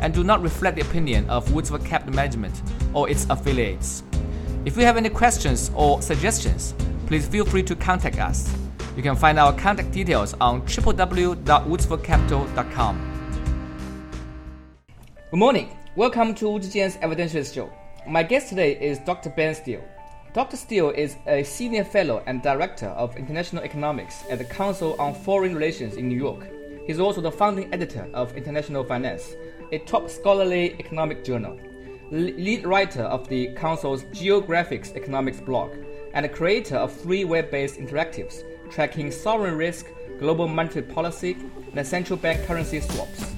and do not reflect the opinion of Woodsford Capital Management or its affiliates. If you have any questions or suggestions, please feel free to contact us. You can find our contact details on www.woodsfordcapital.com. Good morning. Welcome to Wu Evidentialist Show. My guest today is Dr. Benn Steil. Dr. Steil is a senior fellow and director of international economics at the Council on Foreign Relations in New York. He's also the founding editor of International Finance, a top scholarly economic journal, lead writer of the Council's Geographics Economics blog, and a creator of three web based interactives tracking sovereign risk, global monetary policy, and central bank currency swaps.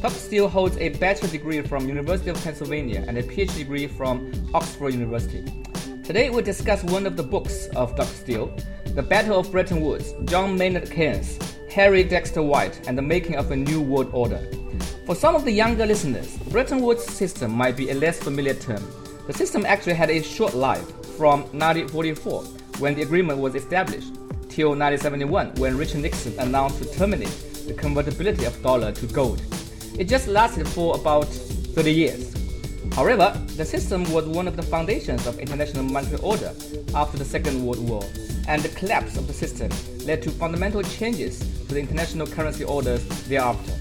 Dr. Steil holds a bachelor degree from University of Pennsylvania and a PhD degree from Oxford University. Today we'll discuss one of the books of Dr. Steil, The Battle of Bretton Woods, John Maynard Keynes, Harry Dexter White, and the Making of a New World Order. For some of the younger listeners, Bretton Woods system might be a less familiar term. The system actually had a short life from 1944, when the agreement was established, till 1971, when Richard Nixon announced to terminate the convertibility of dollar to gold. It just lasted for about 30 years. However, the system was one of the foundations of international monetary order after the Second World War, and the collapse of the system led to fundamental changes to the international currency orders thereafter.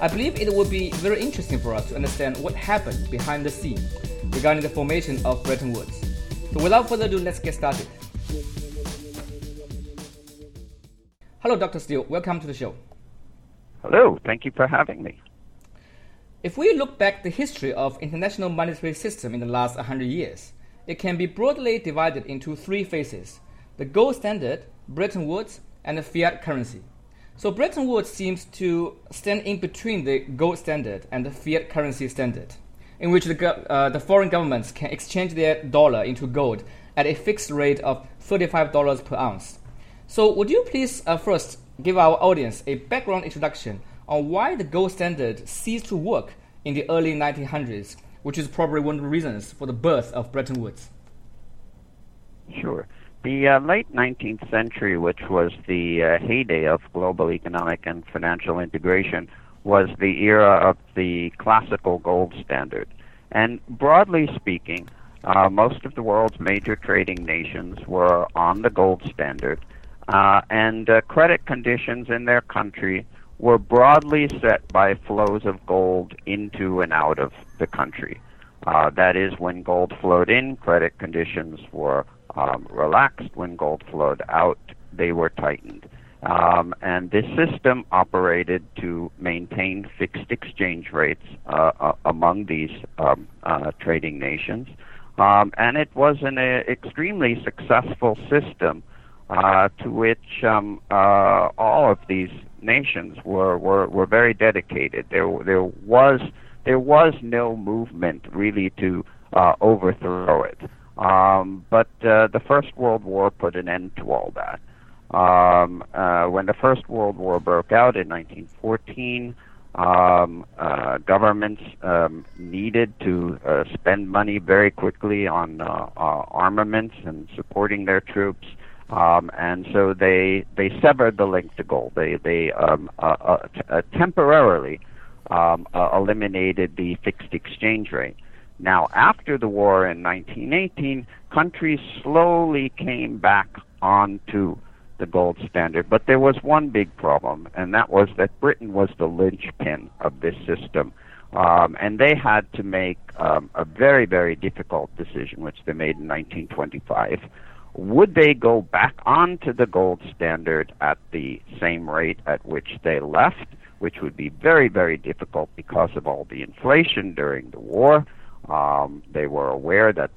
I believe it would be very interesting for us to understand what happened behind the scene regarding the formation of Bretton Woods. So without further ado, let's get started. Hello, Dr. Steil. Welcome to the show. Hello. Thank you for having me. If we look back the history of international monetary system in the last 100 years, it can be broadly divided into three phases: the gold standard, Bretton Woods, and the fiat currency. So Bretton Woods seems to stand in between the gold standard and the fiat currency standard, in which the, uh, the foreign governments can exchange their dollar into gold at a fixed rate of $35 per ounce. So would you please uh, first give our audience a background introduction on why the gold standard ceased to work in the early 1900s, which is probably one of the reasons for the birth of Bretton Woods? Sure. The uh, late 19th century, which was the uh, heyday of global economic and financial integration, was the era of the classical gold standard. And broadly speaking, uh, most of the world's major trading nations were on the gold standard, uh, and uh, credit conditions in their country were broadly set by flows of gold into and out of the country. Uh, that is, when gold flowed in, credit conditions were um, relaxed. When gold flowed out, they were tightened. Um, and this system operated to maintain fixed exchange rates uh, uh, among these um, uh, trading nations. Um, and it was an uh, extremely successful system to which um, all of these nations were, were, were very dedicated. There, there, was, there was no movement really to uh, overthrow it. Um, but uh, the First World War put an end to all that. Um, uh, when the First World War broke out in 1914, um, uh, governments um, needed to uh, spend money very quickly on uh, uh, armaments and supporting their troops. Um, and so they they severed the link to gold. They they um, t- temporarily eliminated the fixed exchange rate. Now, after the war in 1918, countries slowly came back onto the gold standard. But there was one big problem, and that was that Britain was the linchpin of this system. Um, and they had to make um, a very, very difficult decision, which they made in 1925. Would they go back onto the gold standard at the same rate at which they left, which would be very, very difficult because of all the inflation during the war? Um, they were aware that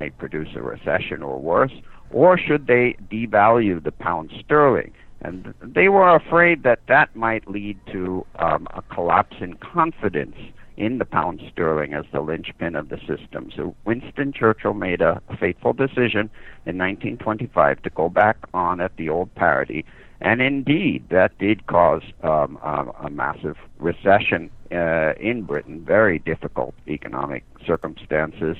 may produce a recession or worse, or should they devalue the pound sterling? And they were afraid that that might lead to um, a collapse in confidence in the pound sterling as the linchpin of the system. So Winston Churchill made a fateful decision in 1925 to go back on at the old parity. And indeed, that did cause um, a, a, massive recession uh, in Britain, very difficult economic circumstances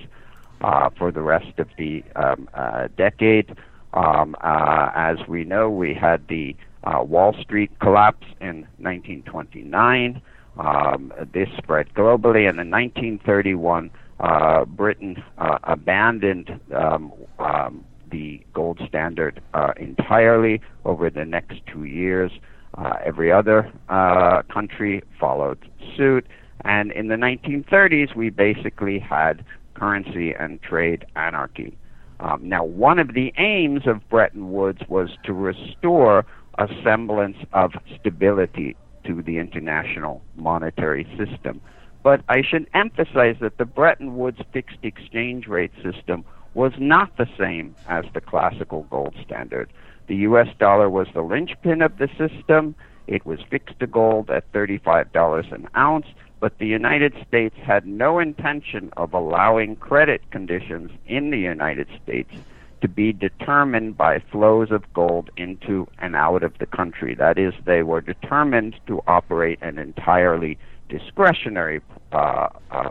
uh, for the rest of the um, uh, decade. Um, uh, as we know, we had the uh, Wall Street collapse in 1929. Um, this spread globally, and in 1931, uh, Britain abandoned um, um, the gold standard uh, entirely over the next two years. Uh, every other uh, country followed suit, and in the 1930s, we basically had currency and trade anarchy. Um, now, one of the aims of Bretton Woods was to restore a semblance of stability to the international monetary system. But I should emphasize that the Bretton Woods fixed exchange rate system was not the same as the classical gold standard. The US dollar was the linchpin of the system. It was fixed to gold at $35 an ounce, but the United States had no intention of allowing credit conditions in the United States to be determined by flows of gold into and out of the country. That is, they were determined to operate an entirely discretionary uh, uh,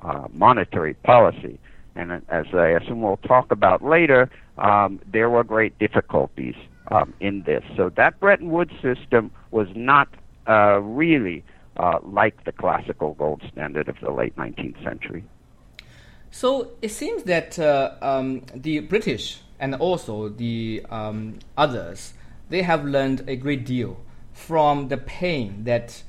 uh, monetary policy. And as I assume we'll talk about later, um, there were great difficulties um, in this. So that Bretton Woods system was not uh, really uh, like the classical gold standard of the late 19th century. So it seems that uh, um, the British and also the um, others they have learned a great deal from the pain that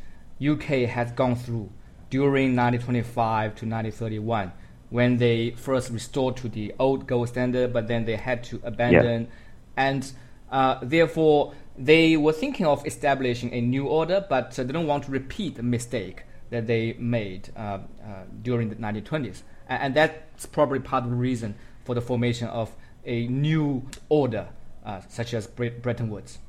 UK has gone through during 1925 to 1931 when they first restored to the old gold standard, but then they had to abandon, yeah. and uh, therefore they were thinking of establishing a new order, but uh, they don't want to repeat the mistake that they made uh, uh during the 1920s and, and that's probably part of the reason for the formation of a new order, uh, such as Bretton Woods.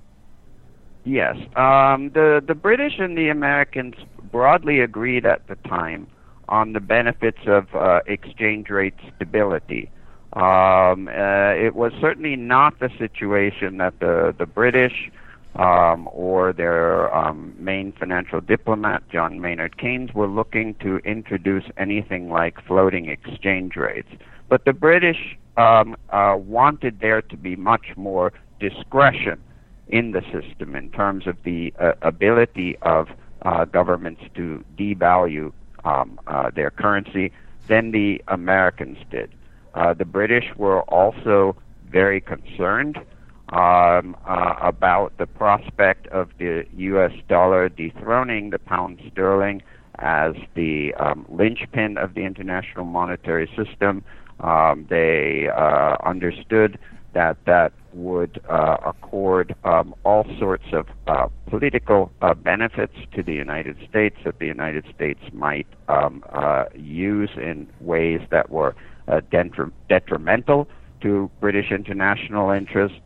Yes, um, the the British and the Americans broadly agreed at the time on the benefits of uh, exchange rate stability. Um, uh, it was certainly not the situation that the the British um, or their um, main financial diplomat, John Maynard Keynes, were looking to introduce anything like floating exchange rates. But the British um, uh, wanted there to be much more discretion in the system in terms of the uh, ability of uh, governments to devalue um, uh, their currency than the Americans did. Uh, the British were also very concerned um, uh, about the prospect of the U.S. dollar dethroning the pound sterling as the um, linchpin of the international monetary system. Um, they uh, understood that that would uh, accord um, all sorts of uh, political uh, benefits to the United States that the United States might um, uh, use in ways that were uh, detri- detrimental to British international interests.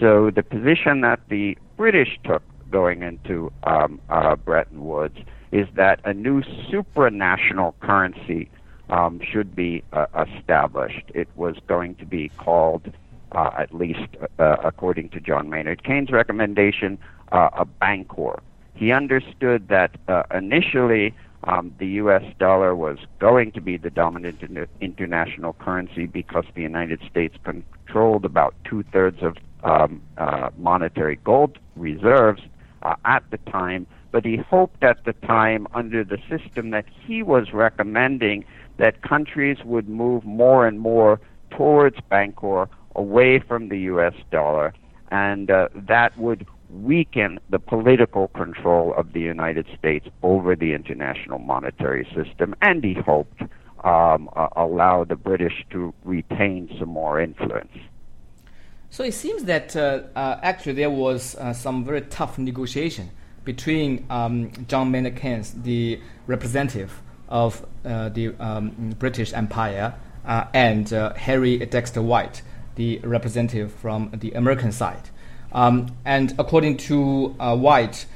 So the position that the British took going into um, uh, Bretton Woods is that a new supranational currency um, should be established. It was going to be called, uh, at least uh, according to John Maynard Keynes' recommendation, uh, a bancor. He understood that uh, initially um, the U.S. dollar was going to be the dominant inter- international currency because the United States controlled about two thirds of um, uh, monetary gold reserves uh, at the time, but he hoped at the time, under the system that he was recommending, that countries would move more and more towards Bancor, away from the U.S. dollar, and uh, that would weaken the political control of the United States over the international monetary system, and he hoped um, uh, allow the British to retain some more influence. So it seems that uh, uh, actually there was uh, some very tough negotiation between um, John Maynard Keynes, the representative of uh, the um, British Empire, uh, and Harry Dexter White, the representative from the American side. Um, and according to White,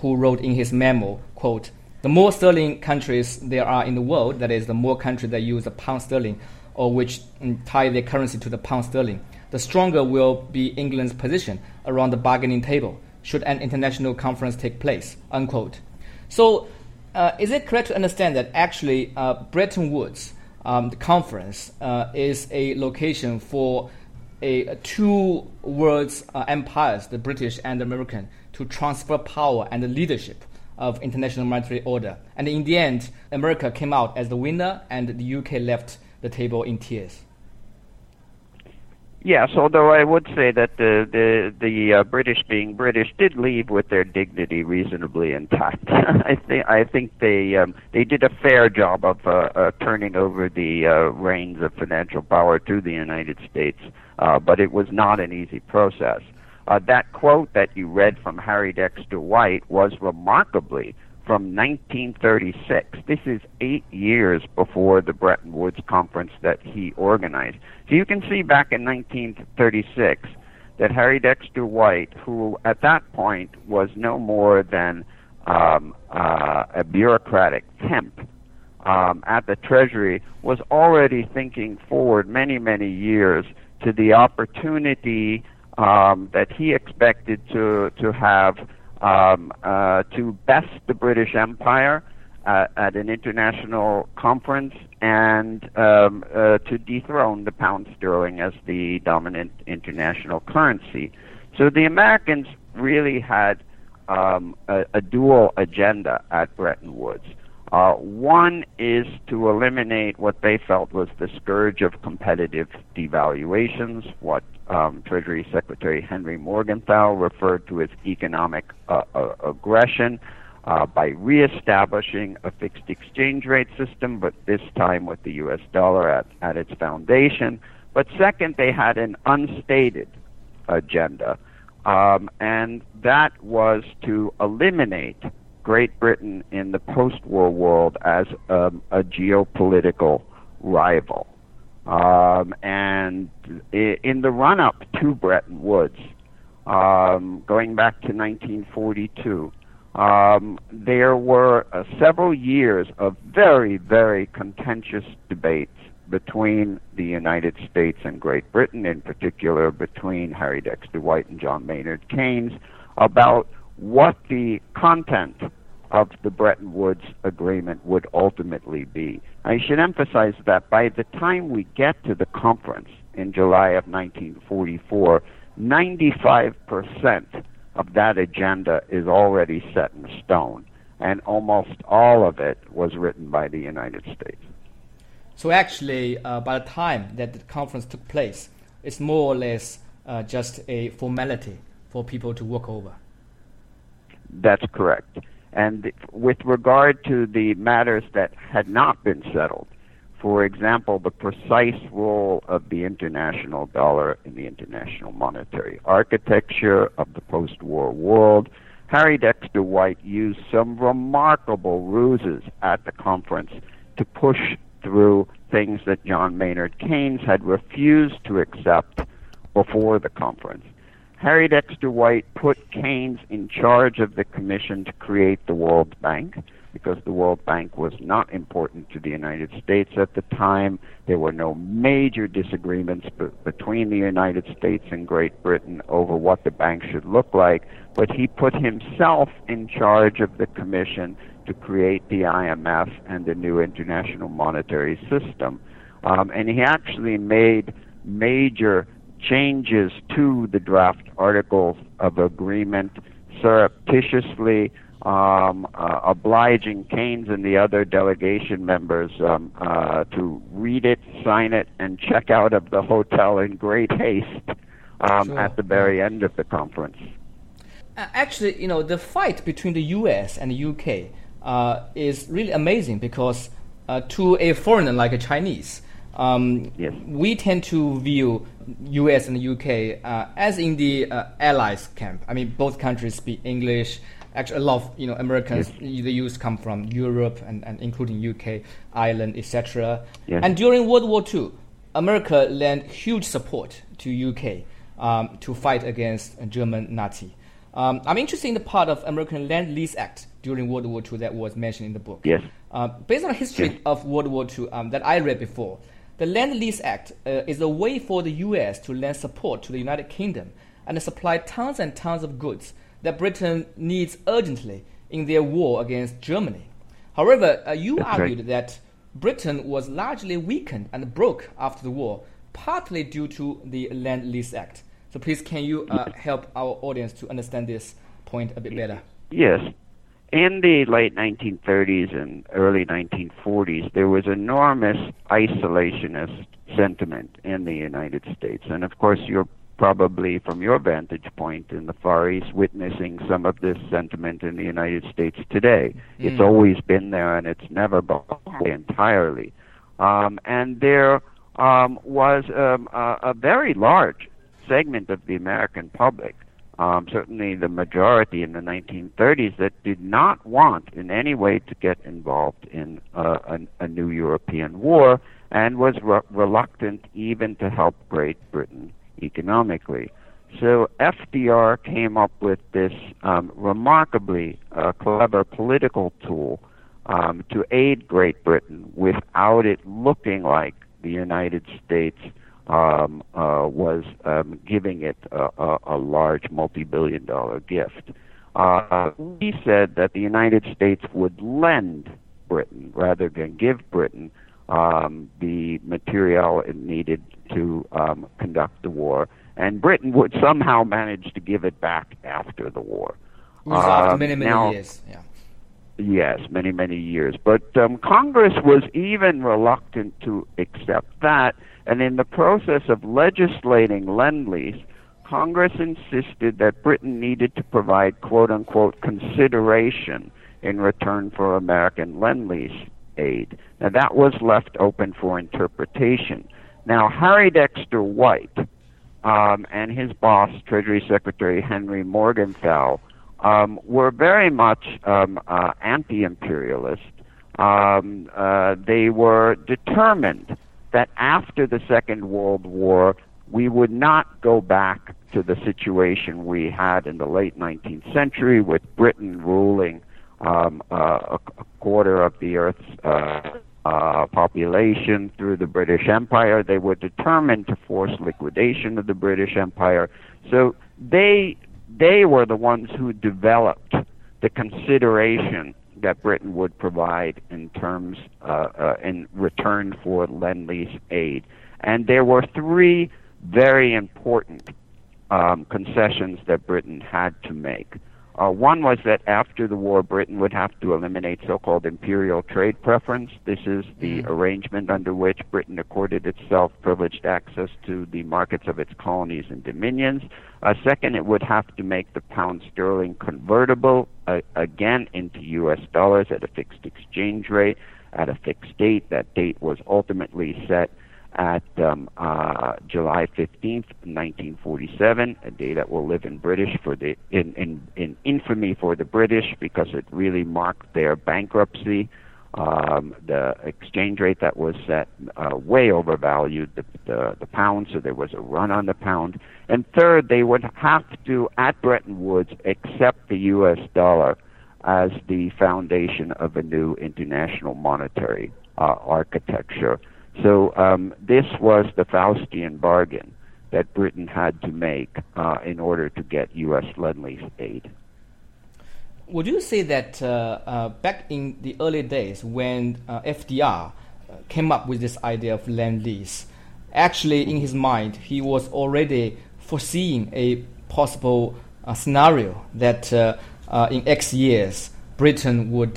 who wrote in his memo, quote, The more sterling countries there are in the world, that is, the more countries that use the pound sterling or which mm, tie their currency to the pound sterling, the stronger will be England's position around the bargaining table should an international conference take place. Unquote. So, uh, is it correct to understand that actually uh, Bretton Woods, um, the conference, uh, is a location for a, two worlds uh, empires, the British and American, to transfer power and the leadership of international monetary order. And in the end, America came out as the winner, and the UK left the table in tears. Yes, although I would say that the the the uh, British, being British, did leave with their dignity reasonably intact. I think I think they um, they did a fair job of uh, uh, turning over the uh, reins of financial power to the United States, uh, but it was not an easy process. Uh, that quote that you read from Harry Dexter White was remarkably from 1936. This is eight years before the Bretton Woods conference that he organized. So you can see back in 1936 that Harry Dexter White, who at that point was no more than um, uh, a bureaucratic temp um, at the Treasury, was already thinking forward many, many years to the opportunity um, that he expected to to have um, uh, to best the British Empire uh, at an international conference and um, uh, to dethrone the pound sterling as the dominant international currency. So the Americans really had um, a, a, dual agenda at Bretton Woods. Uh, one is to eliminate what they felt was the scourge of competitive devaluations, what um, Treasury Secretary Henry Morgenthau referred to as economic uh, uh, aggression uh, by reestablishing a fixed exchange rate system, but this time with the US dollar at, at its foundation. But second, they had an unstated agenda, um, and that was to eliminate Great Britain in the post war world as um, a geopolitical rival. Um, and in the run up to Bretton Woods, um, going back to 1942, um, there were uh, several years of very, very contentious debates between the United States and Great Britain, in particular between Harry Dexter White and John Maynard Keynes, about what the content of the Bretton Woods Agreement would ultimately be. I should emphasize that by the time we get to the conference in July of 1944, 95% of that agenda is already set in stone, and almost all of it was written by the United States. So, actually, uh, by the time that the conference took place, it's more or less uh, just a formality for people to work over. That's correct. And with regard to the matters that had not been settled, for example, the precise role of the international dollar in the international monetary architecture of the post war world, Harry Dexter White used some remarkable ruses at the conference to push through things that John Maynard Keynes had refused to accept before the conference. Harry Dexter White put Keynes in charge of the commission to create the World Bank because the World Bank was not important to the United States at the time. There were no major disagreements be- between the United States and Great Britain over what the bank should look like, but he put himself in charge of the commission to create the IMF and the new international monetary system. Um, and he actually made major changes to the draft articles of agreement surreptitiously um, uh, obliging Keynes and the other delegation members um, uh, to read it, sign it, and check out of the hotel in great haste um, sure. at the very end of the conference. Uh, actually, you know, the fight between the U.S. and the UK uh, is really amazing because uh, to a foreigner like a Chinese, um, yes. We tend to view U.S. and the U.K. Uh, as in the uh, allies camp. I mean, both countries speak English. Actually, a lot of you know Americans, yes. the youth come from Europe and, and including U.K., Ireland, etc. Yes. And during World War II, America lent huge support to U.K. Um, to fight against German Nazi. Um, I'm interested in the part of American Lend Lease Act during World War II that was mentioned in the book. Yes. Uh, based on the history yes. of World War II um, that I read before, the Lend Lease Act uh, is a way for the U.S. to lend support to the United Kingdom and supply tons and tons of goods that Britain needs urgently in their war against Germany. However, uh, you That's argued right. that Britain was largely weakened and broke after the war, partly due to the Lend Lease Act. So please, can you uh, help our audience to understand this point a bit better? Yes. In the late 1930s and early 1940s, there was enormous isolationist sentiment in the United States. And of course, you're probably, from your vantage point in the Far East, witnessing some of this sentiment in the United States today. It's always been there and it's never gone away entirely. Um, and there um, was um, a, a very large segment of the American public um, certainly the majority in the 1930s that did not want in any way to get involved in uh, a, a, new European war and was re- reluctant even to help Great Britain economically. So FDR came up with this um, remarkably uh, clever political tool um, to aid Great Britain without it looking like the United States um, uh, was um, giving it a, a, a large multi-billion dollar gift. Uh, he said that the United States would lend Britain rather than give Britain um, the material it needed to um, conduct the war, and Britain would somehow manage to give it back after the war. Was after many, many now, years. Yeah. Yes, many, many years. But um, Congress was even reluctant to accept that, and in the process of legislating Lend Lease, Congress insisted that Britain needed to provide quote unquote consideration in return for American Lend Lease aid. Now, that was left open for interpretation. Now, Harry Dexter White um, and his boss, Treasury Secretary Henry Morgenthau, um, were very much um, uh, anti imperialist. Um, uh, they were determined that after the Second World War, we would not go back to the situation we had in the late 19th century with Britain ruling um, uh, a, a, quarter of the Earth's uh, uh, population through the British Empire. They were determined to force liquidation of the British Empire. So they they were the ones who developed the consideration that Britain would provide in terms uh, uh, in return for lend lease aid, and there were three very important um, concessions that Britain had to make. Uh, one was that after the war, Britain would have to eliminate so-called imperial trade preference. This is the arrangement under which Britain accorded itself privileged access to the markets of its colonies and dominions. Uh, second, it would have to make the pound sterling convertible uh, again into U.S. dollars at a fixed exchange rate at a fixed date. That date was ultimately set at um, uh, July 15th, 1947, a day that will live in British for the in, in, in infamy for the British because it really marked their bankruptcy. Um, the exchange rate that was set uh, way overvalued the, the the pound, so there was a run on the pound. And third, they would have to at Bretton Woods accept the U.S. dollar as the foundation of a new international monetary uh, architecture. So um, this was the Faustian bargain that Britain had to make uh, in order to get U.S. lend-lease aid. Would you say that uh, uh, back in the early days when uh, FDR uh, came up with this idea of lend-lease, actually in his mind he was already foreseeing a possible uh, scenario that in X years Britain would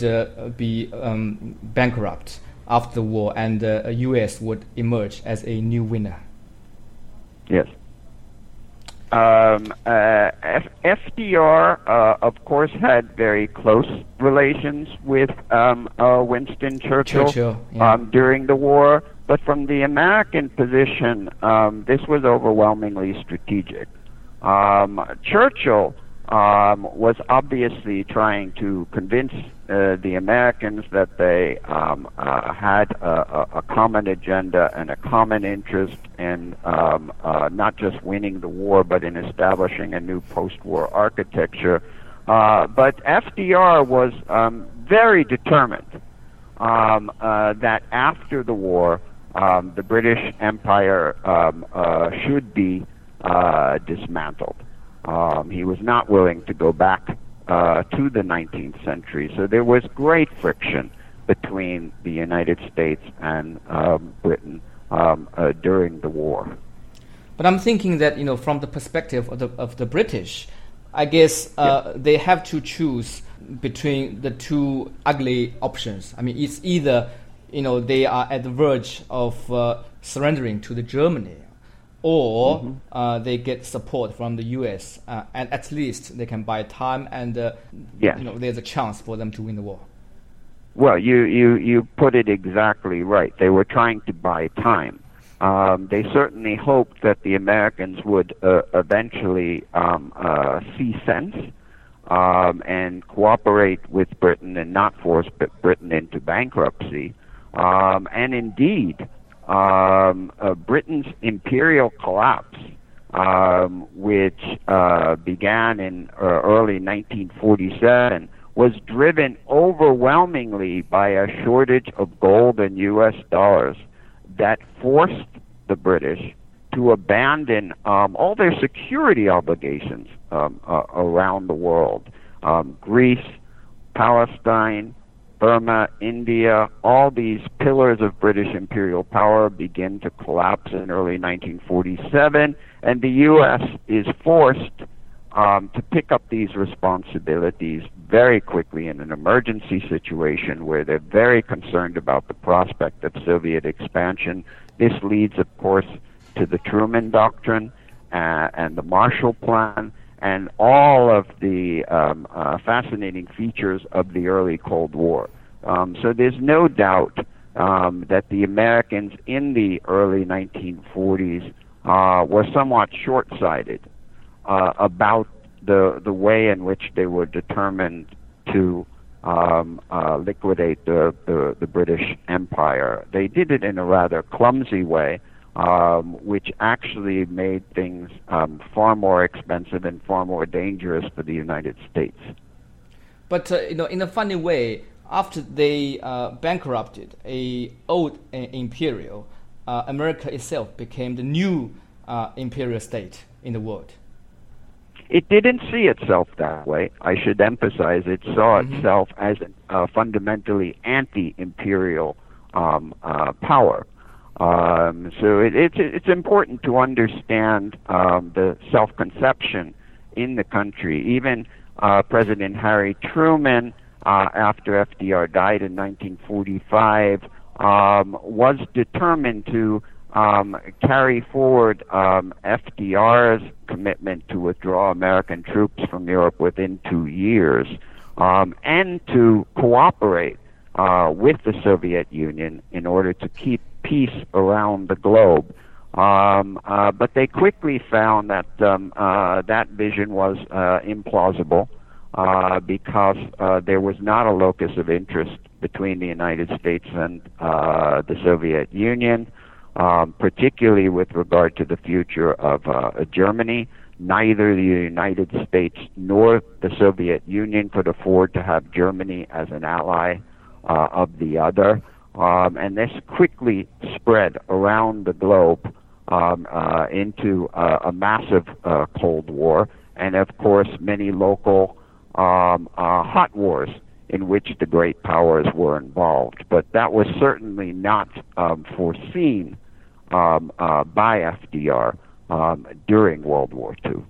be um, bankrupt after the war, and the uh, U.S. would emerge as a new winner. Yes. Um, uh, F- FDR, uh, of course, had very close relations with um, uh, Winston Churchill, Churchill yeah. um, during the war, but from the American position, um, this was overwhelmingly strategic. Um, Churchill um, was obviously trying to convince uh, the Americans that they um, uh, had a, a, common agenda and a common interest in um, uh, not just winning the war, but in establishing a new post-war architecture. Uh, but FDR was um, very determined um, uh, that after the war, um, the British Empire uh, should be dismantled. Um, he was not willing to go back uh, to the 19th century. So there was great friction between the United States and um, Britain um, uh, during the war. But I'm thinking that you know, from the perspective of the of the British, I guess uh, they have to choose between the two ugly options. I mean, it's either you know they are at the verge of uh, surrendering to the Germany or mm-hmm. uh, they get support from the U.S. Uh, and at least they can buy time and uh, yes. you know there's a chance for them to win the war. Well, you you you put it exactly right. They were trying to buy time. Um, they certainly hoped that the Americans would uh, eventually um, uh, see sense um, and cooperate with Britain and not force Britain into bankruptcy. Um, and indeed, um, uh, Britain's imperial collapse, um, which uh, began in uh, early 1947, was driven overwhelmingly by a shortage of gold and U.S. dollars that forced the British to abandon um, all their security obligations um, uh, around the world. Um, Greece, Palestine, Burma, India, all these pillars of British imperial power begin to collapse in early 1947, and the U.S. is forced um, to pick up these responsibilities very quickly in an emergency situation where they're very concerned about the prospect of Soviet expansion. This leads, of course, to the Truman Doctrine uh, and the Marshall Plan and all of the um, uh, fascinating features of the early Cold War. Um, so there's no doubt um, that the Americans in the early 1940s uh, were somewhat short-sighted uh, about the the way in which they were determined to um, uh, liquidate the, the, the British Empire. They did it in a rather clumsy way, um, which actually made things um, far more expensive and far more dangerous for the United States. But uh, you know, in a funny way, after they uh, bankrupted a old uh, imperial, uh, America itself became the new uh, imperial state in the world. It didn't see itself that way. I should emphasize it saw mm-hmm. itself as a fundamentally anti-imperial um, uh, power. Um, so it, it's it's important to understand um, the self-conception in the country. Even uh, President Harry Truman, uh, after FDR died in 1945, um, was determined to um, carry forward um, FDR's commitment to withdraw American troops from Europe within two years um, and to cooperate uh, with the Soviet Union in order to keep peace around the globe. Um, uh, but they quickly found that um, uh, that vision was uh, implausible uh, because uh, there was not a locus of interest between the United States and uh, the Soviet Union, um, particularly with regard to the future of uh, Germany. Neither the United States nor the Soviet Union could afford to have Germany as an ally uh, of the other. Um, and this quickly spread around the globe um, uh, into uh, a massive uh, Cold War, and of course, many local um, uh, hot wars in which the great powers were involved. But that was certainly not um, foreseen um, uh, by FDR um, during World War II.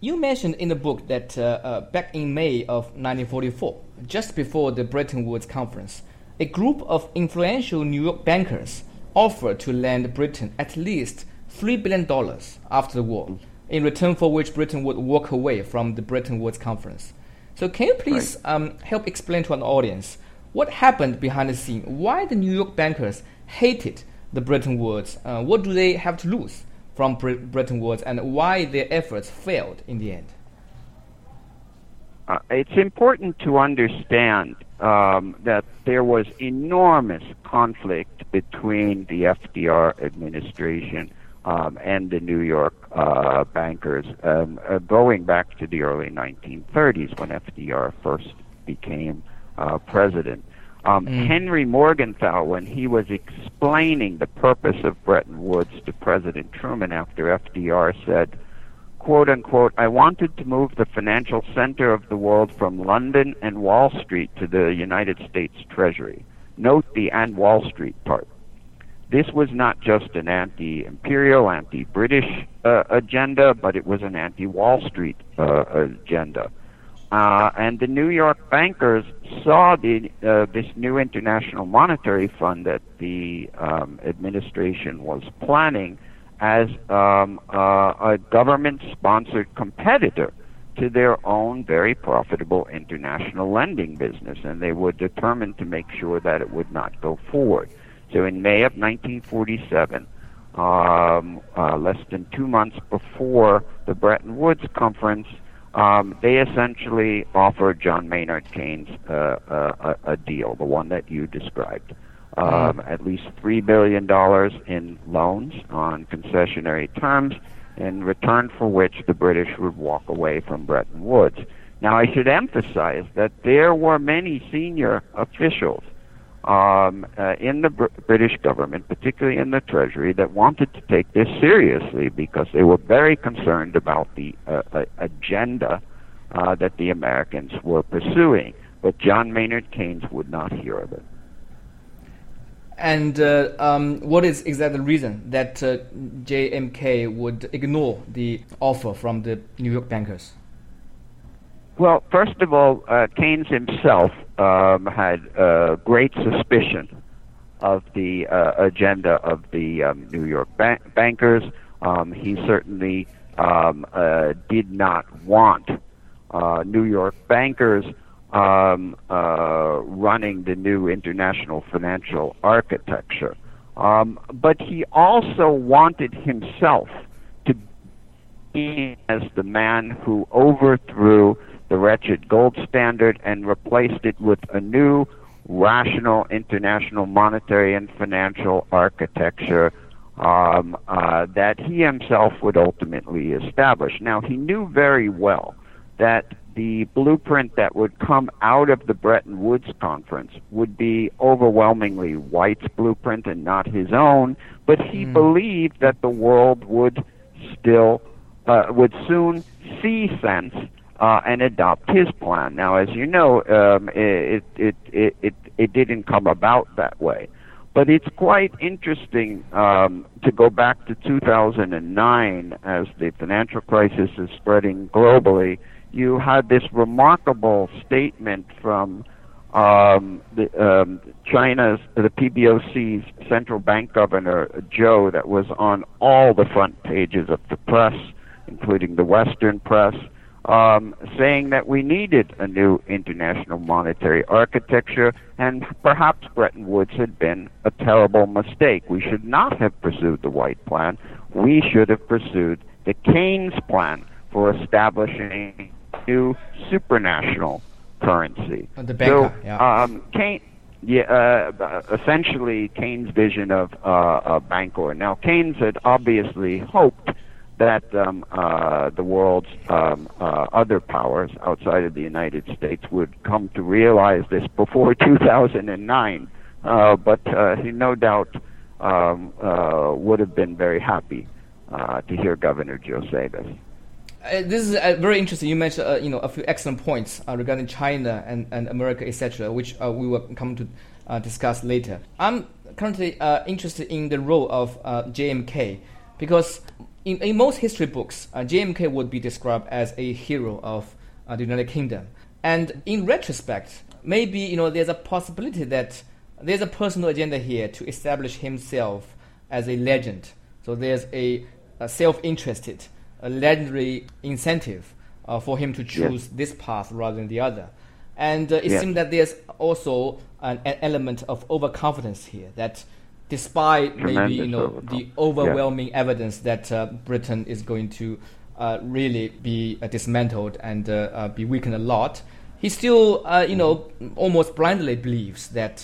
You mentioned in the book that uh, back in May of 1944, just before the Bretton Woods Conference, a group of influential New York bankers offered to lend Britain at least $3 billion after the war in return for which Britain would walk away from the Bretton Woods Conference. So, can you please right. um, help explain to an audience what happened behind the scene? Why the New York bankers hated the Bretton Woods? Uh, what do they have to lose from Bretton Woods, and why their efforts failed in the end? Uh, it's important to understand um, that there was enormous conflict between the FDR administration um, and the New York uh, bankers um, uh, going back to the early 1930s when FDR first became uh, president. Um, mm. Henry Morgenthau, when he was explaining the purpose of Bretton Woods to President Truman after FDR, said, quote unquote, I wanted to move the financial center of the world from London and Wall Street to the United States Treasury. Note the and Wall Street part. This was not just an anti imperial, anti British uh, agenda, but it was an anti Wall Street uh, agenda. Uh, and the New York bankers saw the, uh, this new international monetary fund that the um, administration was planning as um, uh, a government-sponsored competitor to their own very profitable international lending business, and they were determined to make sure that it would not go forward. So in May of 1947, um, uh, less than two months before the Bretton Woods Conference, um, they essentially offered John Maynard Keynes uh, uh, a, a deal, the one that you described um, at least $3 billion in loans on concessionary terms, in return for which the British would walk away from Bretton Woods. Now, I should emphasize that there were many senior officials um, uh, in the Br- British government, particularly in the Treasury, that wanted to take this seriously because they were very concerned about the uh, uh, agenda uh, that the Americans were pursuing. But John Maynard Keynes would not hear of it. And uh, um, what is exactly the reason that uh, JMK would ignore the offer from the New York bankers? Well, first of all, uh, Keynes himself um, had uh, great suspicion of the uh, agenda of the um, New York ban- bankers. Um, he certainly um, uh, did not want New York bankers um, uh, running the new international financial architecture. Um, but he also wanted himself to be as the man who overthrew the wretched gold standard and replaced it with a new rational international monetary and financial architecture um, uh, that he himself would ultimately establish. Now, he knew very well that the blueprint that would come out of the Bretton Woods conference would be overwhelmingly White's blueprint and not his own, but he mm. believed that the world would still uh, would soon see sense uh, and adopt his plan. Now, as you know, um, it, it it it it didn't come about that way. But it's quite interesting um, to go back to 2009 as the financial crisis is spreading globally you had this remarkable statement from um, the, um, China's the PBOC's central bank governor Zhou, that was on all the front pages of the press, including the Western press, um, saying that we needed a new international monetary architecture, and perhaps Bretton Woods had been a terrible mistake. We should not have pursued the White Plan. We should have pursued the Keynes Plan for establishing new supranational currency. Uh, the bancor, so, yeah. Um, Keynes, yeah, uh, essentially Keynes' vision of uh, a bancor. Now, Keynes had obviously hoped that um, uh, the world's um, uh, other powers outside of the United States would come to realize this before 2009, uh, but uh, he no doubt um, uh, would have been very happy uh, to hear Governor Zhou say this. Uh, this is uh, very interesting. You mentioned uh, you know a few excellent points uh, regarding China and, and America, etc., which uh, we will come to uh, discuss later. I'm currently interested in the role of JMK because in, in most history books, JMK would be described as a hero of the United Kingdom, and in retrospect, maybe you know there's a possibility that there's a personal agenda here to establish himself as a legend. So there's a, a self-interested a legendary incentive uh, for him to choose yes. this path rather than the other. And uh, it yes. seems that there's also an, an, element of overconfidence here that despite Tremendous maybe you know the overwhelming yeah. evidence that uh, Britain is going to uh, really be uh, dismantled and uh, be weakened a lot, he still, you know, almost blindly believes that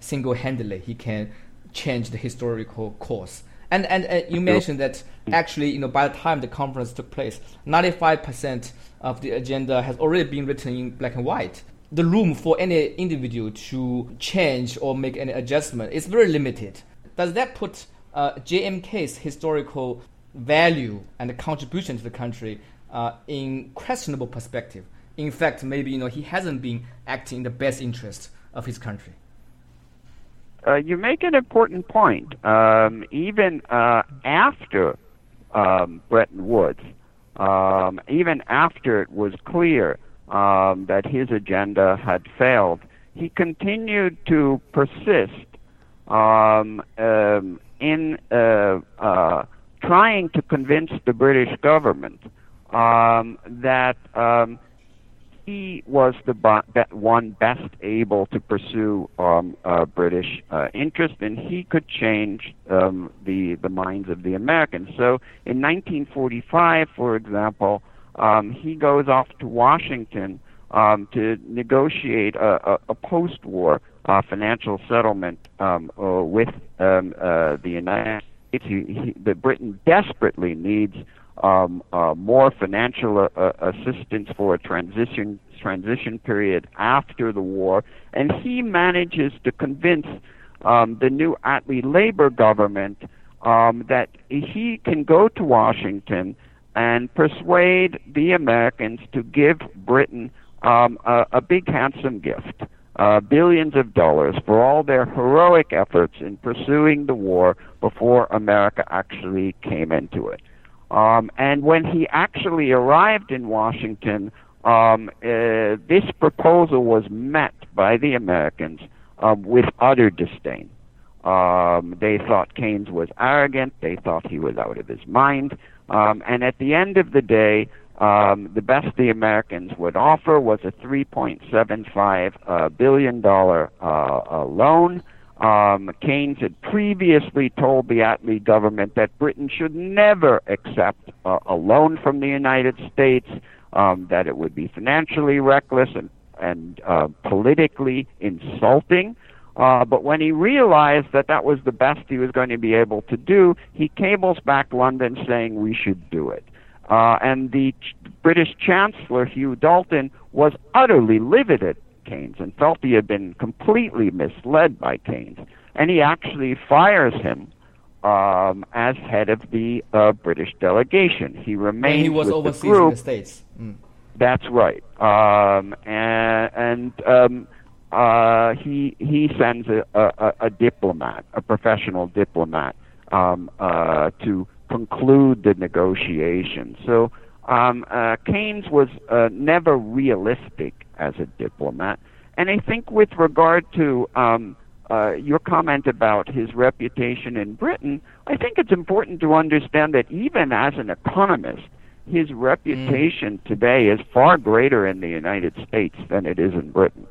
single-handedly he can change the historical course. And and uh, you mentioned that actually, you know, by the time the conference took place, 95% of the agenda has already been written in black and white. The room for any individual to change or make any adjustment is very limited. Does that put uh, JMK's historical value and contribution to the country uh, in questionable perspective? In fact, maybe you know he hasn't been acting in the best interest of his country. Uh, you make an important point. Um, even uh, after um, Bretton Woods, um, even after it was clear um, that his agenda had failed, he continued to persist um, um, in uh, uh, trying to convince the British government that he was the one best able to pursue um, uh, British uh, interest, and he could change um, the the minds of the Americans. So, in 1945, for example, um, he goes off to Washington um, to negotiate a, a, a post-war uh, financial settlement um, uh, with um, uh, the United States. He, he, the Britain desperately needs um, uh, more financial uh, uh, assistance for a transition transition period after the war, and he manages to convince um, the new Attlee Labor government um, that he can go to Washington and persuade the Americans to give Britain um, a, a big, handsome gift. Uh, billions of dollars for all their heroic efforts in pursuing the war before America actually came into it. Um, and when he actually arrived in Washington, um, uh, this proposal was met by the Americans um, with utter disdain. Um, they thought Keynes was arrogant. They thought he was out of his mind. Um, and at the end of the day, um, the best the Americans would offer was a 3.75 uh, billion dollar uh, uh, loan um, Keynes had previously told the Attlee government that Britain should never accept uh, a loan from the United States, um, that it would be financially reckless and, and uh, politically insulting. Uh, but when he realized that that was the best he was going to be able to do, he cables back London saying we should do it. Uh, and the ch- British Chancellor, Hugh Dalton, was utterly livid Keynes and felt he had been completely misled by Keynes. And he actually fires him um, as head of the uh, British delegation. He remains he was overseas the group. in the States. Mm. That's right. Um, and and um, uh, he he sends a, a, a, diplomat, a professional diplomat, um, uh, to conclude the negotiations. So um, uh, Keynes was uh, never realistic as a diplomat. And I think with regard to um, uh, your comment about his reputation in Britain, I think it's important to understand that even as an economist, his reputation mm. today is far greater in the United States than it is in Britain.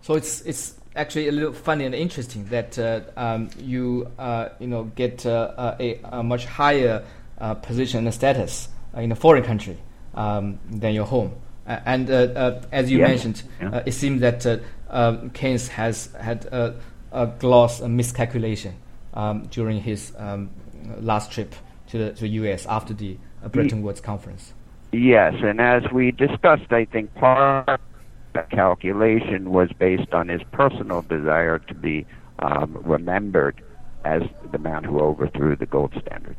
So it's it's actually a little funny and interesting that uh, um, you uh, you know get uh, a, a, much higher uh, position and status in a foreign country um, than your home. Uh, and uh, uh, as you yes. mentioned, yeah. it seems that um, Keynes has had a, a gloss, a miscalculation um, during his um, last trip to the, to the U.S. after the Bretton Woods conference. Yes, and as we discussed, I think part of the calculation was based on his personal desire to be um, remembered as the man who overthrew the gold standard.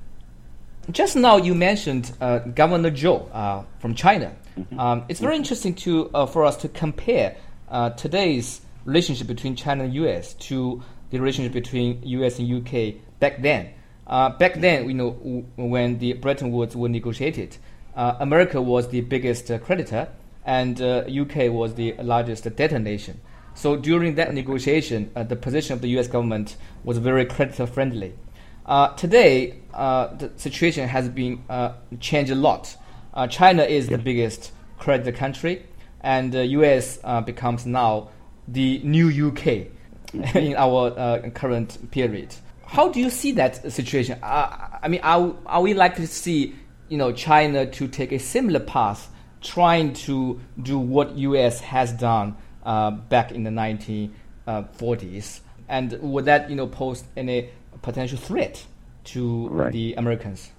Just now, you mentioned uh, Governor Zhou uh, from China. Mm-hmm. Um, it's very interesting to uh, for us to compare uh, today's relationship between China and U.S. to the relationship between U.S. and U.K. back then. Uh, back then, you know, w- when the Bretton Woods were negotiated, uh, America was the biggest creditor, and U.K. was the largest debtor nation. So during that negotiation, the position of the U.S. government was very creditor friendly. Uh, today, the situation has been uh, changed a lot. Uh, China is the biggest creditor country, and the U.S. Uh, becomes now the new UK in our uh, current period. how do you see that situation? Uh, I mean, are, are we likely to see you know China to take a similar path, trying to do what U.S. has done uh, back in the 1940s, and would that you know pose any potential threat to right. the Americans?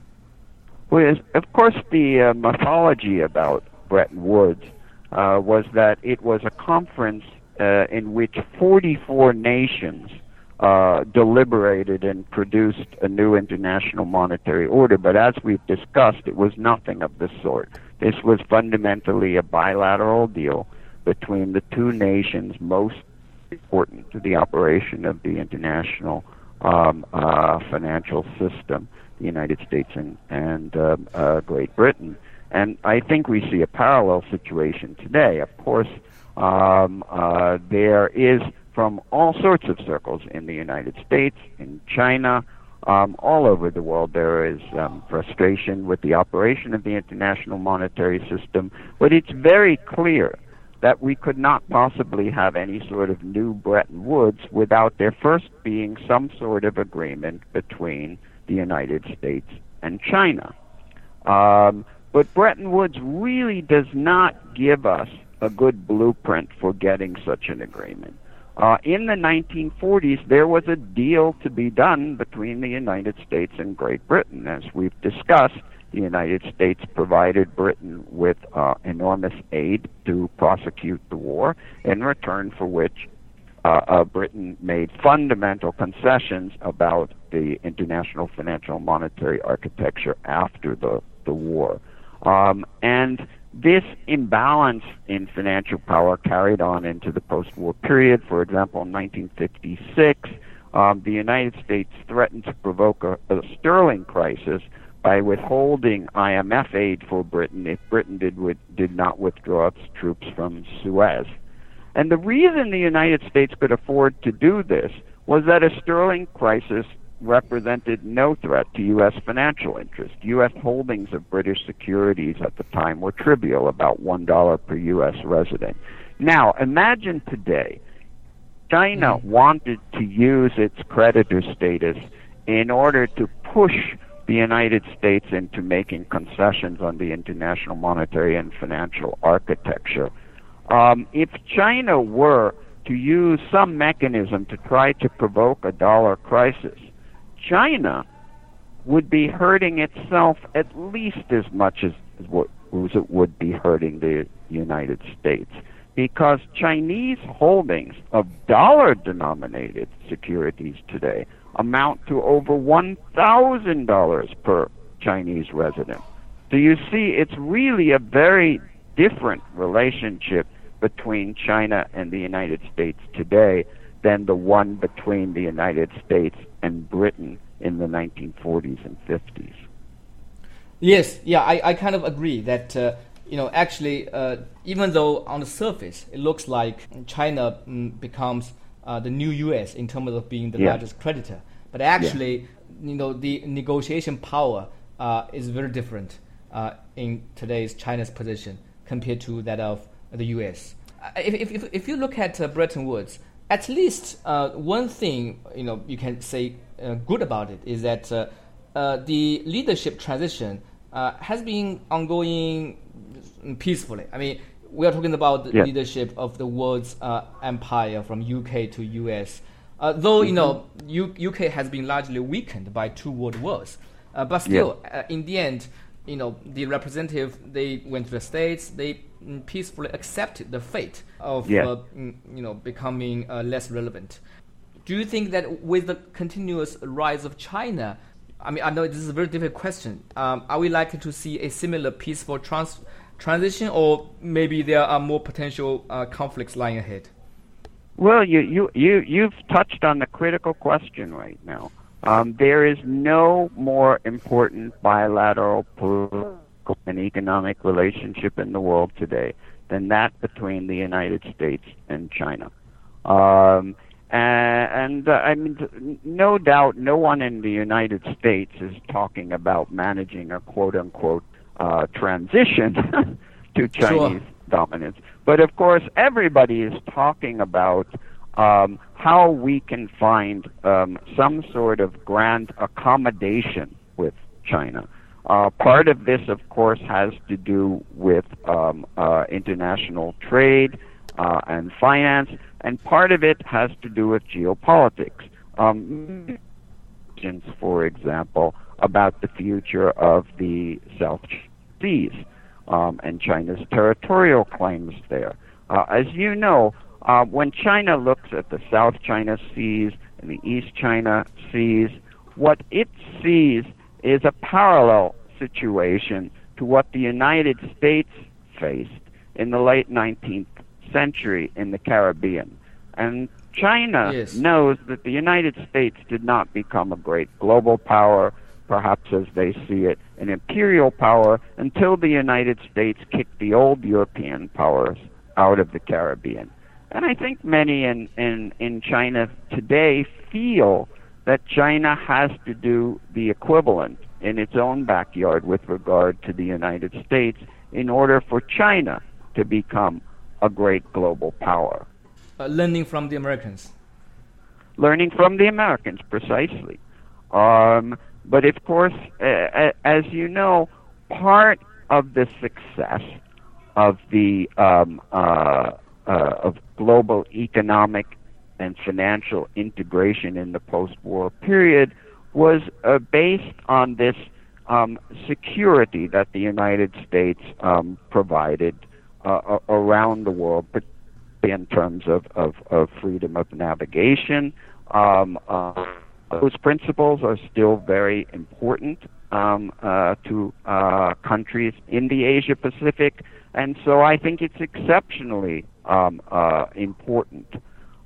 Well, of course, the uh, mythology about Bretton Woods uh, was that it was a conference uh, in which 44 nations uh, deliberated and produced a new international monetary order. But as we've discussed, it was nothing of the sort. This was fundamentally a bilateral deal between the two nations most important to the operation of the international um, uh, financial system, the United States and, and um, uh, Great Britain. And I think we see a parallel situation today. Of course, um, uh, there is from all sorts of circles in the United States, in China, um, all over the world, there is um, frustration with the operation of the international monetary system, but it's very clear that we could not possibly have any sort of new Bretton Woods without there first being some sort of agreement between the United States and China. Um, but Bretton Woods really does not give us a good blueprint for getting such an agreement. Uh, in the 1940s, there was a deal to be done between the United States and Great Britain. As we've discussed, the United States provided Britain with uh, enormous aid to prosecute the war, in return for which uh, uh, Britain made fundamental concessions about the international financial monetary architecture after the, the war. Um, and this imbalance in financial power carried on into the post war period. For example, in 1956, um, the United States threatened to provoke a, a, sterling crisis by withholding IMF aid for Britain if Britain did, with, did not withdraw its troops from Suez. And the reason the United States could afford to do this was that a sterling crisis represented no threat to U.S. financial interests. U.S. holdings of British securities at the time were trivial, about $1 per U.S. resident. Now, imagine today China mm. wanted to use its creditor status in order to push the United States into making concessions on the international monetary and financial architecture. Um, if China were to use some mechanism to try to provoke a dollar crisis, China would be hurting itself at least as much as, as what as it would be hurting the United States because Chinese holdings of dollar denominated securities today amount to over $1,000 per Chinese resident. So you see, it's really a very different relationship between China and the United States today than the one between the United States and Britain in the 1940s and 50s. Yes, yeah, I, I kind of agree that, uh, you know, actually, uh, even though on the surface it looks like China mm, becomes uh, the new US in terms of being the yeah. largest creditor, but actually, yeah. you know, the negotiation power uh, is very different uh, in today's China's position compared to that of the US. Uh, if, if, if you look at Bretton Woods, at least uh, one thing you know you can say uh, good about it is that uh, uh the leadership transition uh, has been ongoing peacefully. I mean, we are talking about the yeah. leadership of the world's uh, empire from UK to US. though mm-hmm. you know U- UK has been largely weakened by two world wars, but still, yeah. in the end, you know the representative they went to the states they mm, peacefully accepted the fate of yeah. uh, mm, you know becoming uh, less relevant do you think that with the continuous rise of china i mean i know this is a very difficult question um, are we likely to see a similar peaceful trans- transition or maybe there are more potential uh, conflicts lying ahead well you, you you you've touched on the critical question right now um, there is no more important bilateral political and economic relationship in the world today than that between the United States and China. Um, and, and uh, I mean, no doubt, no one in the United States is talking about managing a quote unquote uh, transition to Chinese sure. dominance. But of course, everybody is talking about um, how we can find um, some sort of grand accommodation with China. Uh, part of this, of course, has to do with um, uh, international trade uh, and finance, and part of it has to do with geopolitics. Um, for example, about the future of the South Seas um, and China's territorial claims there. Uh, as you know, uh, when China looks at the South China Seas and the East China Seas, what it sees is a parallel situation to what the United States faced in the late 19th century in the Caribbean. And China yes. knows that the United States did not become a great global power, perhaps as they see it, an imperial power, until the United States kicked the old European powers out of the Caribbean. And I think many in, in, in China today feel that China has to do the equivalent in its own backyard with regard to the United States in order for China to become a great global power. Uh, learning from the Americans. Learning from the Americans, precisely. Um, but of course, uh, as you know, part of the success of the um, uh, uh, of global economic and financial integration in the post-war period was uh, based on this um, security that the United States um, provided uh, around the world, in terms of, of, of freedom of navigation. Um, uh, those principles are still very important um, uh, to uh, countries in the Asia Pacific, and so I think it's exceptionally um, uh, important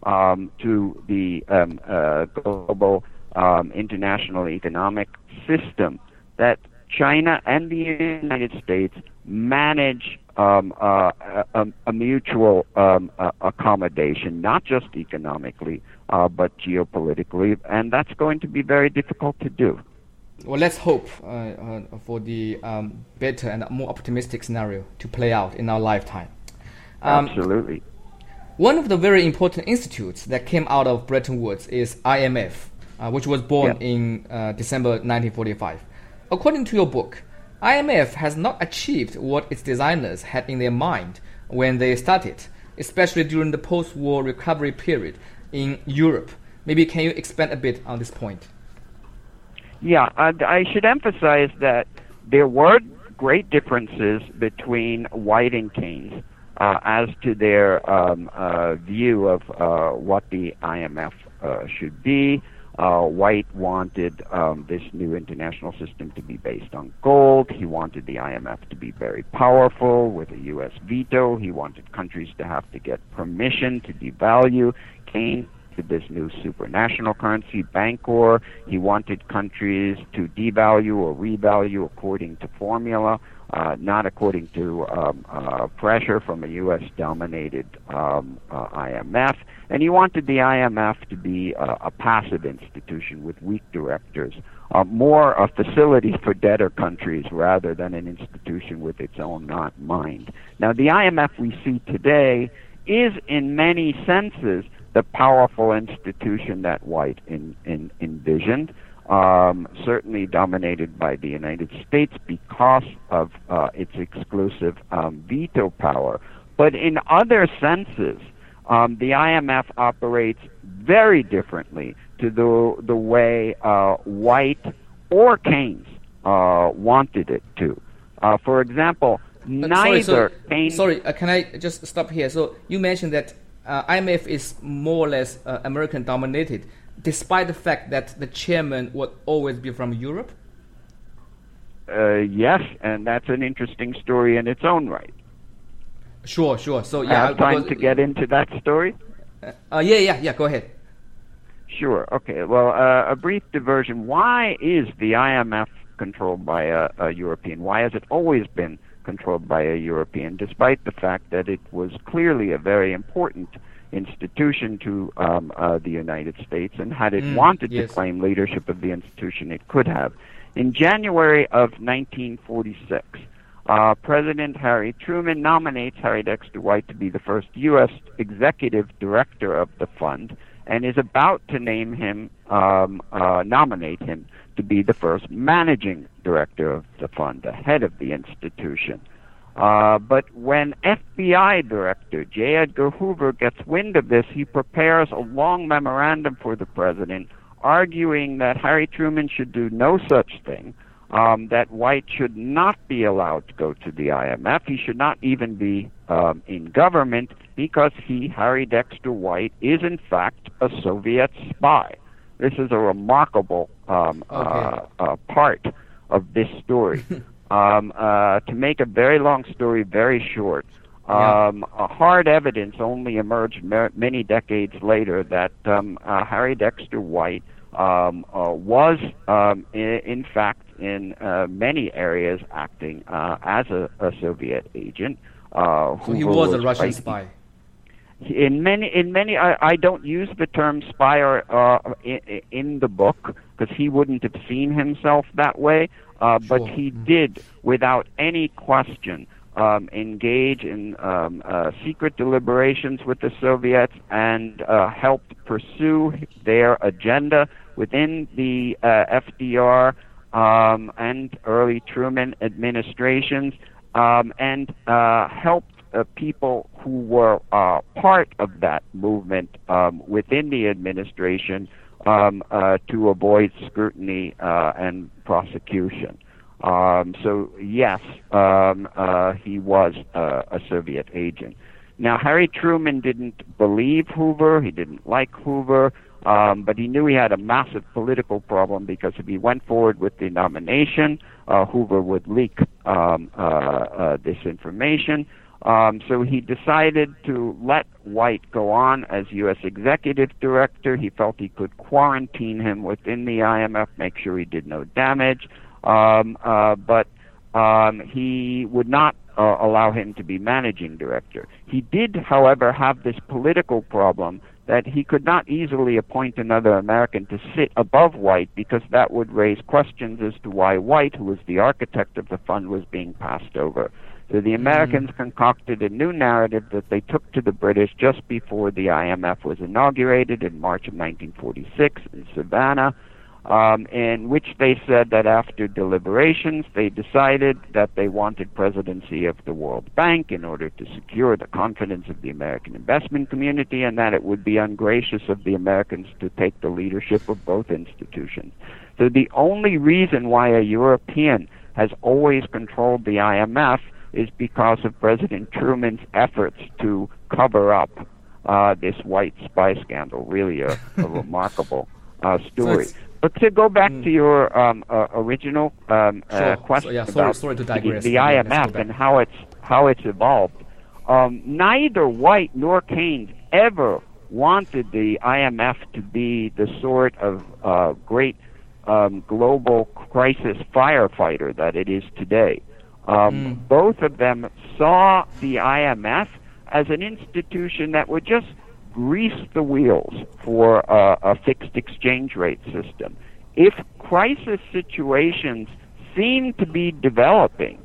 um, to the um, uh, global um, international economic system that China and the United States manage um, uh, a, a, mutual um, uh, accommodation, not just economically, uh, but geopolitically, and that's going to be very difficult to do. Well, let's hope uh, uh, for the um, better and more optimistic scenario to play out in our lifetime. Um, Absolutely. One of the very important institutes that came out of Bretton Woods is IMF, uh, which was born yeah. in December 1945. According to your book, IMF has not achieved what its designers had in their mind when they started, especially during the post war recovery period in Europe. Maybe can you expand a bit on this point? Yeah, I should emphasize that there were great differences between White and Keynes uh, as to their um, uh, view of uh, what the IMF uh, should be. Uh, White wanted um, this new international system to be based on gold. He wanted the IMF to be very powerful with a U.S. veto. He wanted countries to have to get permission to devalue. Keynes this new supranational currency, Bancor. He wanted countries to devalue or revalue according to formula uh, not according to um, uh, pressure from a U.S. dominated um, uh, IMF. And he wanted the IMF to be a passive institution with weak directors, uh, more a facility for debtor countries rather than an institution with its own not mind. Now, the IMF we see today is, in many senses, the powerful institution that White in, in, envisioned um, certainly dominated by the United States because of uh, its exclusive um, veto power. But in other senses, um, the IMF operates very differently to the the way uh, White or Keynes uh, wanted it to. Uh, for example, neither. Sorry, so, Keynes. Sorry, uh, can I just stop here? So you mentioned that IMF is more or less American dominated despite the fact that the chairman would always be from Europe? Uh, yes, and that's an interesting story in its own right. Sure, sure. So yeah, I have time to get into that story. Uh, uh, yeah, yeah, yeah. Go ahead. Sure. Okay. Well, uh, a brief diversion. Why is the IMF controlled by a European? Why has it always been controlled by a European, despite the fact that it was clearly a very important institution to um, uh, the United States, and had it mm, wanted yes. to claim leadership of the institution, it could have. In January of 1946, uh, President Harry Truman nominates Harry Dexter White to be the first U.S. executive director of the fund and is about to name him, um, uh, nominate him to be the first managing director of the fund, the head of the institution. Uh, but when FBI Director J. Edgar Hoover gets wind of this, he prepares a long memorandum for the president arguing that Harry Truman should do no such thing, um, that White should not be allowed to go to the IMF. He should not even be um, in government because he, Harry Dexter White, is in fact a Soviet spy. This is a remarkable um, okay. uh, uh, part of this story. Um, uh, to make a very long story very short, um, yeah. hard evidence only emerged mer- many decades later that um, uh, Harry Dexter White um, uh, was, um, in, in, fact, in uh, many areas acting uh, as a, a, Soviet agent. Uh, so he was, was a Russian spy. In many, in many, I, I don't use the term spy or, uh, in, in the book because he wouldn't have seen himself that way. Uh, sure. But he mm. did, without any question, um, engage in um, uh, secret deliberations with the Soviets and uh, helped pursue their agenda within the uh, FDR um, and early Truman administrations um, and uh, helped uh, people who were uh, part of that movement um, within the administration um, to avoid scrutiny and prosecution. Um, so yes, um, uh, he was uh, a Soviet agent. Now Harry Truman didn't believe Hoover. He didn't like Hoover. Um, but he knew he had a massive political problem because if he went forward with the nomination, uh, Hoover would leak um, uh, uh, this information. Um, so he decided to let White go on as U.S. executive director. He felt he could quarantine him within the IMF, make sure he did no damage um, uh, but um, he would not uh, allow him to be managing director. He did, however, have this political problem that he could not easily appoint another American to sit above White because that would raise questions as to why White, who was the architect of the fund, was being passed over. So the Americans mm. concocted a new narrative that they took to the British just before the IMF was inaugurated in March of 1946 in Savannah um, in which they said that after deliberations, they decided that they wanted presidency of the World Bank in order to secure the confidence of the American investment community, and that it would be ungracious of the Americans to take the leadership of both institutions. So the only reason why a European has always controlled the IMF is because of President Truman's efforts to cover up uh, this white spy scandal. Really, a, a remarkable uh, story. So but to go back mm. to your um, uh, original um, uh, sure. question so, yeah, sorry, about sorry to digress. the, the IMF and how it's how it's evolved, um, neither White nor Keynes ever wanted the IMF to be the sort of uh, great um, global crisis firefighter that it is today. Um, mm. Both of them saw the IMF as an institution that would just grease the wheels for a fixed exchange rate system. If crisis situations seem to be developing,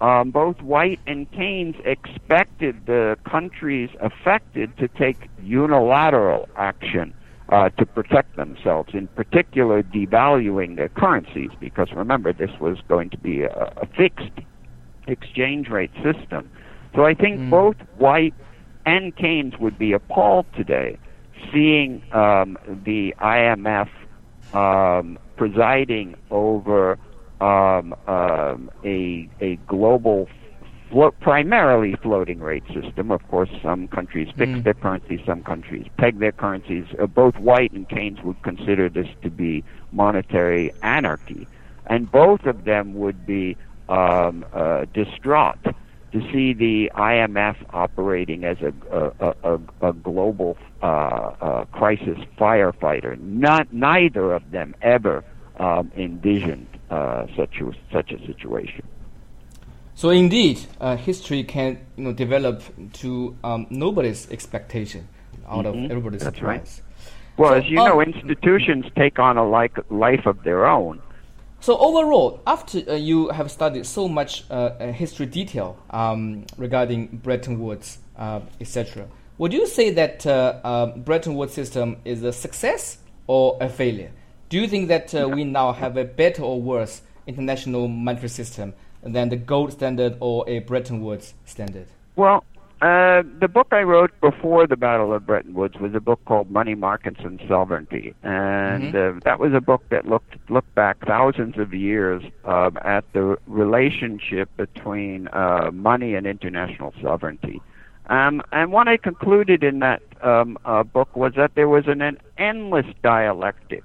um, both White and Keynes expected the countries affected to take unilateral action uh, to protect themselves, in particular devaluing their currencies, because remember, this was going to be a, a fixed exchange rate system. So I think mm. both White and Keynes would be appalled today seeing um, the IMF um, presiding over um, um, a, a global, primarily floating rate system. Of course, some countries fix mm. their currencies, some countries peg their currencies. Uh, both White and Keynes would consider this to be monetary anarchy. And both of them would be um, uh, distraught to see the IMF operating as a, a, a, a global uh, uh, crisis firefighter. Not neither of them ever um, envisioned uh, such a, such a situation. So indeed, uh, history can you know develop to um, nobody's expectation, out mm-hmm. of everybody's That's surprise. Right. Well, so, as you know, um, institutions take on a like life of their own. So overall, after uh, you have studied so much uh, uh history detail um, regarding Bretton Woods, uh, etc., would you say that uh, um, Bretton Woods system is a success or a failure? Do you think that we now have a better or worse international monetary system than the gold standard or a Bretton Woods standard? Well, uh, the book I wrote before the Battle of Bretton Woods was a book called Money Markets and Sovereignty, and mm-hmm. uh, that was a book that looked looked back thousands of years um, at the relationship between uh, money and international sovereignty. Um, and what I concluded in that um, uh, book was that there was an, an endless dialectic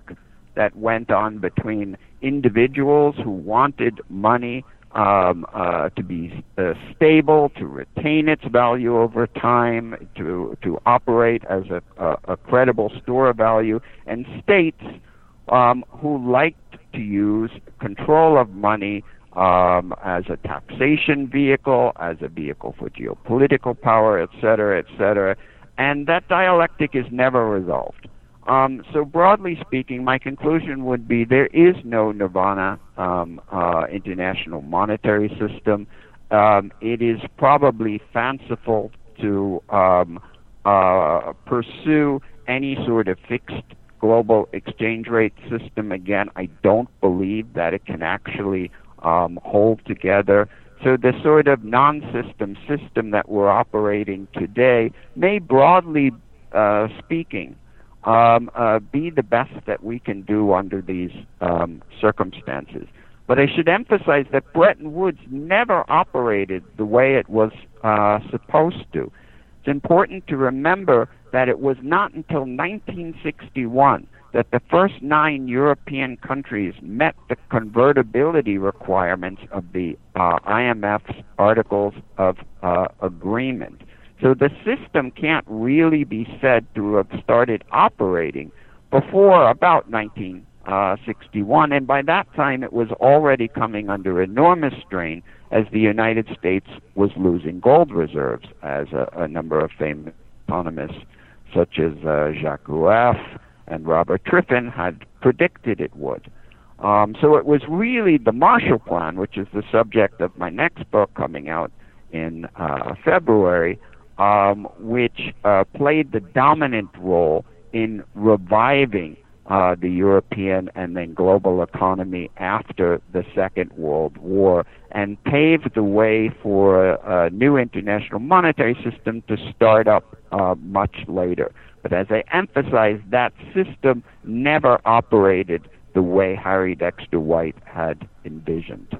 that went on between individuals who wanted money um, uh, to be uh, stable, to retain its value over time, to to operate as a, a, a credible store of value, and states um, who liked to use control of money um, as a taxation vehicle, as a vehicle for geopolitical power, et cetera, et cetera, and that dialectic is never resolved. Um, so broadly speaking, my conclusion would be there is no nirvana um, uh, international monetary system. Um, it is probably fanciful to um, uh, pursue any sort of fixed global exchange rate system. Again, I don't believe that it can actually um, hold together. So the sort of non-system system that we're operating today may broadly uh, speaking um, uh, be the best that we can do under these um, circumstances. But I should emphasize that Bretton Woods never operated the way it was uh, supposed to. It's important to remember that it was not until 1961 that the first nine European countries met the convertibility requirements of the uh, IMF's Articles of uh, Agreement. So the system can't really be said to have started operating before about 1961, and by that time it was already coming under enormous strain as the United States was losing gold reserves, as a, a number of famous economists such as uh, Jacques Rueff and Robert Triffin had predicted it would. Um, so it was really the Marshall Plan, which is the subject of my next book coming out in uh, February, um, which uh, played the dominant role in reviving uh, the European and then global economy after the Second World War and paved the way for a, a new international monetary system to start up uh, much later. But as I emphasized, that system never operated the way Harry Dexter White had envisioned.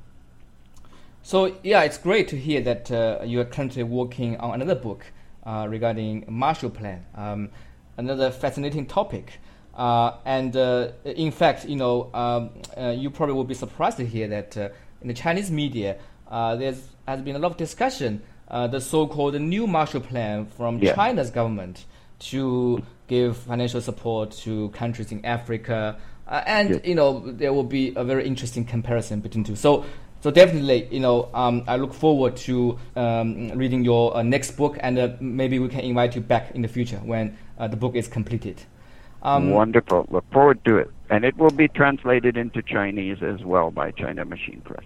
So yeah, it's great to hear that uh, you are currently working on another book uh, regarding Marshall Plan, um, another fascinating topic. Uh, and uh, in fact, you know, um, uh, you probably will be surprised to hear that uh, in the Chinese media, there has been a lot of discussion the so-called new Marshall Plan from yeah. China's government to give financial support to countries in Africa. Uh, and you know there will be a very interesting comparison between two. So so definitely, you know, um, I look forward to um, reading your uh, next book, and uh, maybe we can invite you back in the future when uh, the book is completed. Um, Wonderful. Look forward to it, and it will be translated into Chinese as well by China Machine Press.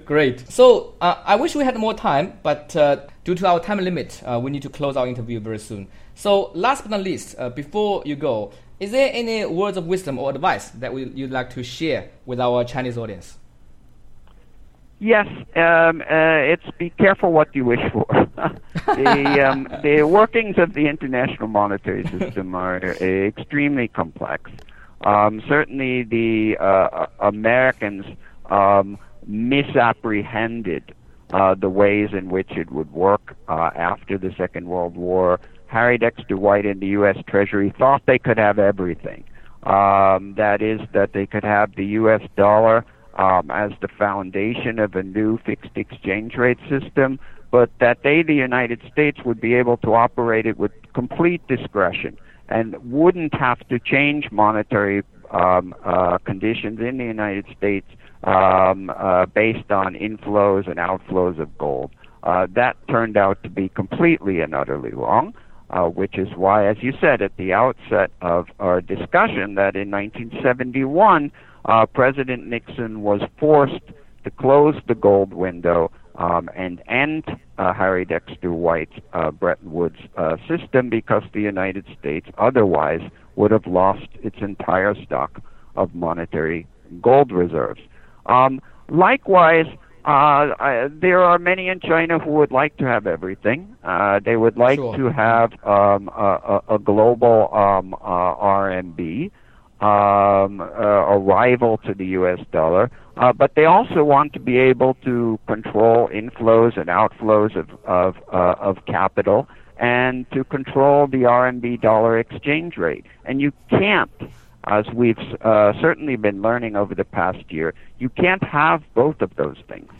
Great. So uh, I wish we had more time, but uh, due to our time limit, uh, we need to close our interview very soon. So last but not least, before you go, is there any words of wisdom or advice that we, you'd like to share with our Chinese audience? Yes, um, uh, it's be careful what you wish for. the, um, the workings of the international monetary system are extremely complex. Um, certainly, the uh, Americans um, misapprehended uh, the ways in which it would work uh, after the Second World War. Harry Dexter White in the U.S. Treasury thought they could have everything. Um, that is, that they could have the U.S. dollar um, as the foundation of a new fixed exchange rate system, but that they, the United States, would be able to operate it with complete discretion and wouldn't have to change monetary um, uh, conditions in the United States um, uh, based on inflows and outflows of gold. Uh, that turned out to be completely and utterly wrong. Uh, which is why, as you said at the outset of our discussion, that in 1971 uh, President Nixon was forced to close the gold window um, and end uh, Harry Dexter White's uh, Bretton Woods uh, system because the United States otherwise would have lost its entire stock of monetary gold reserves. Um, likewise, uh, I, there are many in China who would like to have everything. Uh, they would like Sure. to have um, a, a, global um, uh, RMB, um, uh, a rival to the U.S. dollar. Uh, but they also want to be able to control inflows and outflows of of, uh, of capital and to control the RMB dollar exchange rate. And you can't, as we've uh, certainly been learning over the past year, you can't have both of those things.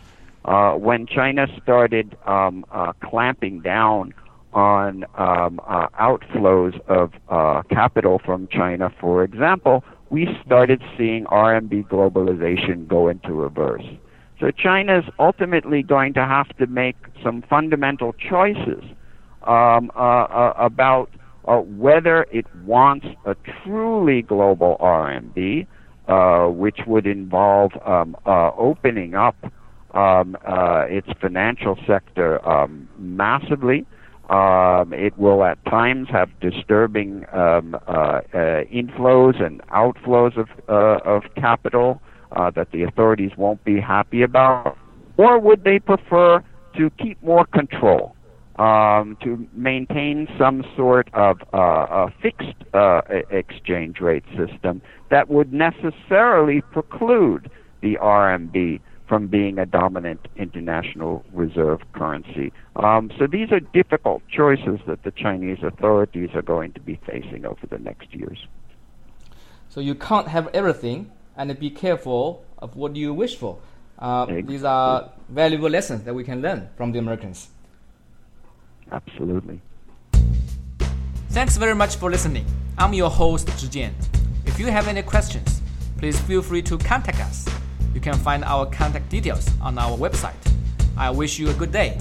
Uh, when China started um, uh, clamping down on um, uh, outflows of uh, capital from China, for example, we started seeing RMB globalization go into reverse. So China is ultimately going to have to make some fundamental choices um, uh, uh, about uh, whether it wants a truly global RMB, uh, which would involve um, opening up um, its financial sector um, massively. Um, it will at times have disturbing um, uh, uh, inflows and outflows of, uh, of capital uh, that the authorities won't be happy about. Or would they prefer to keep more control, um, to maintain some sort of uh, a fixed uh, exchange rate system that would necessarily preclude the RMB from being a dominant international reserve currency. Um, so these are difficult choices that the Chinese authorities are going to be facing over the next years. So you can't have everything, and be careful of what you wish for. Uh, These are valuable lessons that we can learn from the Americans. Absolutely. Thanks very much for listening. I'm your host, Zhi Jian. If you have any questions, please feel free to contact us. You can find our contact details on our website. I wish you a good day.